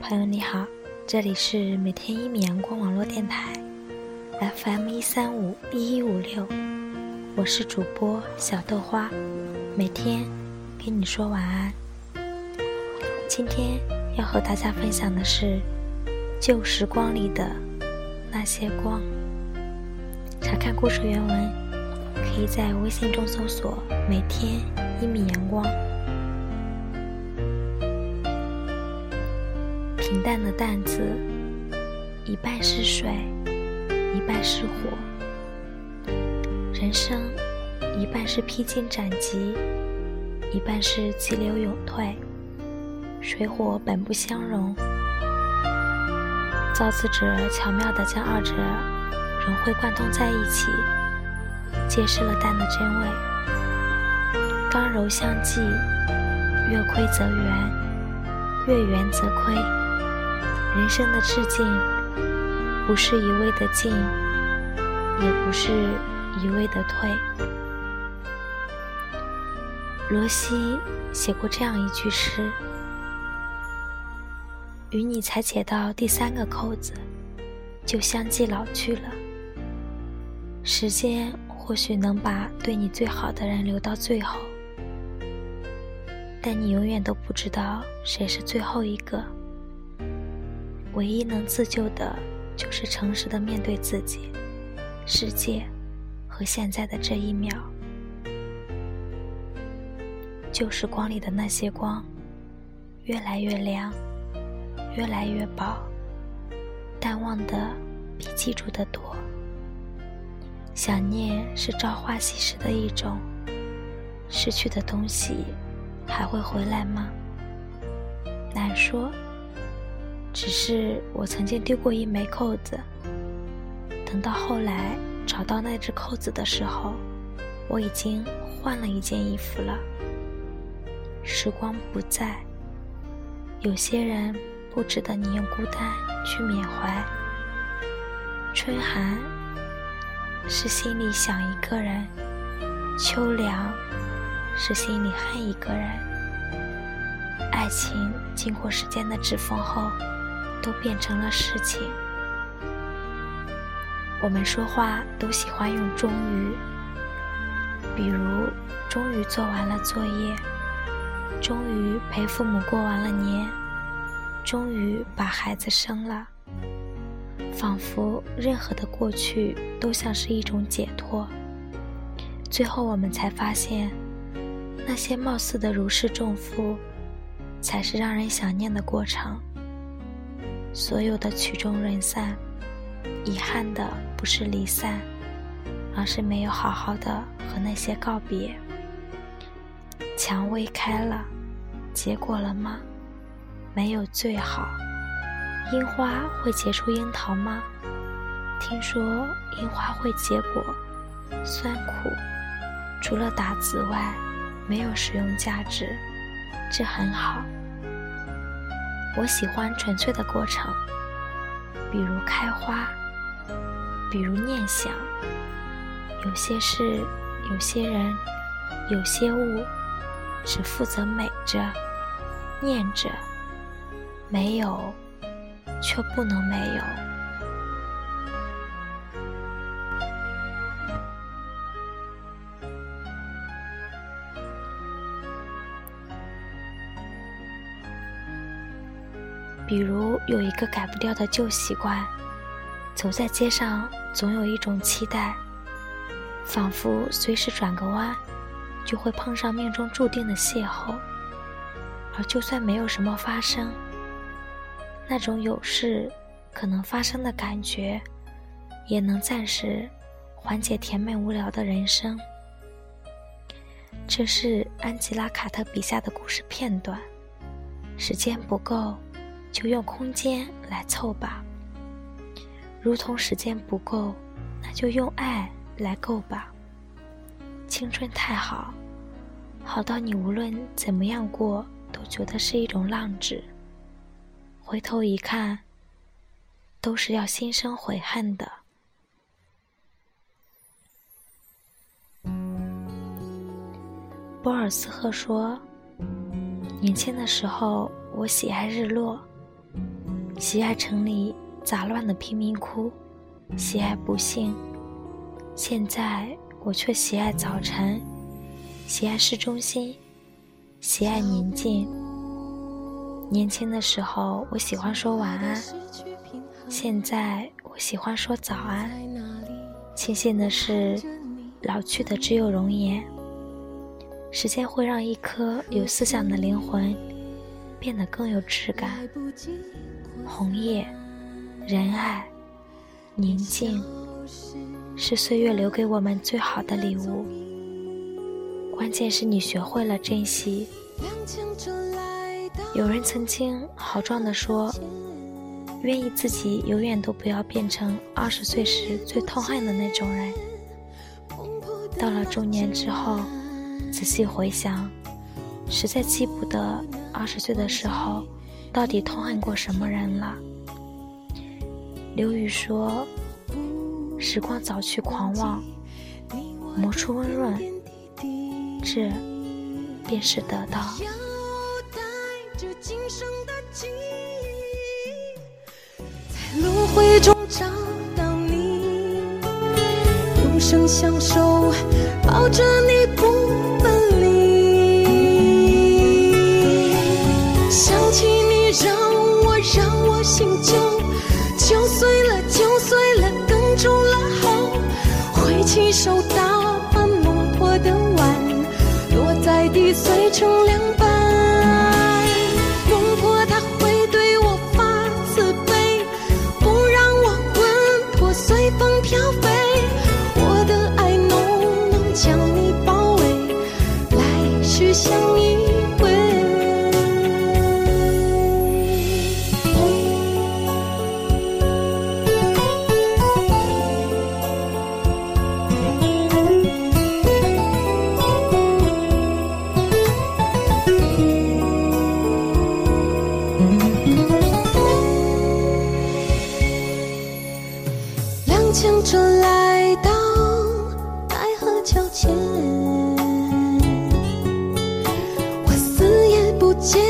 朋友你好，这里是每天一米阳光网络电台，FM 一三五一一五六，我是主播小豆花，每天跟你说晚安。今天要和大家分享的是旧时光里的那些光。查看故事原文，可以在微信中搜索“每天一米阳光”。平淡的担子，一半是水，一半是火。人生，一半是披荆斩棘，一半是急流勇退。水火本不相容，造字者巧妙地将二者融会贯通在一起，揭示了淡的真味。刚柔相济，月亏则圆，月圆则亏。人生的致敬，不是一味的进，也不是一味的退。罗西写过这样一句诗：“与你才解到第三个扣子，就相继老去了。时间或许能把对你最好的人留到最后，但你永远都不知道谁是最后一个。”唯一能自救的，就是诚实的面对自己、世界和现在的这一秒。旧时光里的那些光，越来越亮，越来越薄，淡忘的比记住的多。想念是朝花夕拾的一种，失去的东西还会回来吗？难说。只是我曾经丢过一枚扣子，等到后来找到那只扣子的时候，我已经换了一件衣服了。时光不在，有些人不值得你用孤单去缅怀。春寒是心里想一个人，秋凉是心里恨一个人。爱情经过时间的指缝后。都变成了事情。我们说话都喜欢用“终于”，比如“终于做完了作业”，“终于陪父母过完了年”，“终于把孩子生了”，仿佛任何的过去都像是一种解脱。最后，我们才发现，那些貌似的如释重负，才是让人想念的过程。所有的曲终人散，遗憾的不是离散，而是没有好好的和那些告别。蔷薇开了，结果了吗？没有最好。樱花会结出樱桃吗？听说樱花会结果，酸苦，除了打籽外，没有食用价值，这很好。我喜欢纯粹的过程，比如开花，比如念想。有些事，有些人，有些物，只负责美着、念着，没有，却不能没有。比如有一个改不掉的旧习惯，走在街上总有一种期待，仿佛随时转个弯，就会碰上命中注定的邂逅。而就算没有什么发生，那种有事可能发生的感觉，也能暂时缓解甜美无聊的人生。这是安吉拉·卡特笔下的故事片段，时间不够。就用空间来凑吧，如同时间不够，那就用爱来够吧。青春太好，好到你无论怎么样过，都觉得是一种浪掷。回头一看，都是要心生悔恨的。波尔斯赫说：“年轻的时候，我喜爱日落。”喜爱城里杂乱的贫民窟，喜爱不幸。现在我却喜爱早晨，喜爱市中心，喜爱宁静。年轻的时候，我喜欢说晚安；现在，我喜欢说早安。庆幸的是，老去的只有容颜。时间会让一颗有思想的灵魂变得更有质感。红叶、仁爱、宁静，是岁月留给我们最好的礼物。关键是你学会了珍惜。有人曾经豪壮地说：“愿意自己永远都不要变成二十岁时最痛恨的那种人。”到了中年之后，仔细回想，实在记不得二十岁的时候到底痛恨过什么人了。刘宇说：“时光早去狂妄，磨出温润，这便是得到。”，在轮回中找到你，永生相守，抱着你想起你让我让我心揪揪碎了揪碎了哽住了喉挥起手打翻孟婆的碗落在地碎成两半孟婆她会对我发慈悲不让我魂魄随风飘飞。见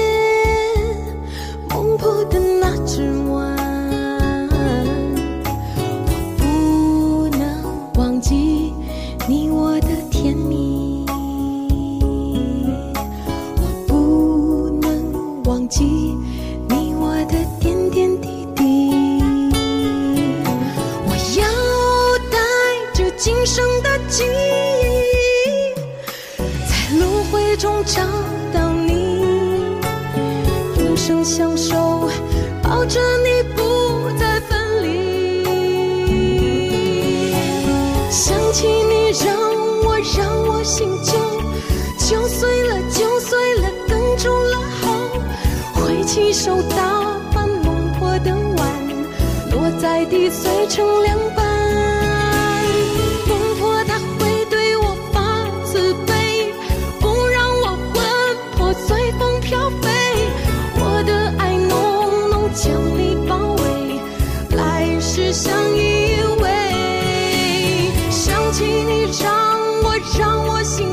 孟婆的那只碗我不能忘记你我的甜蜜。手抱着你不再分离想起你让我让我心揪揪碎了揪碎了哽住了喉挥起手打翻孟婆的碗落在地碎成两半请你让我，让我心。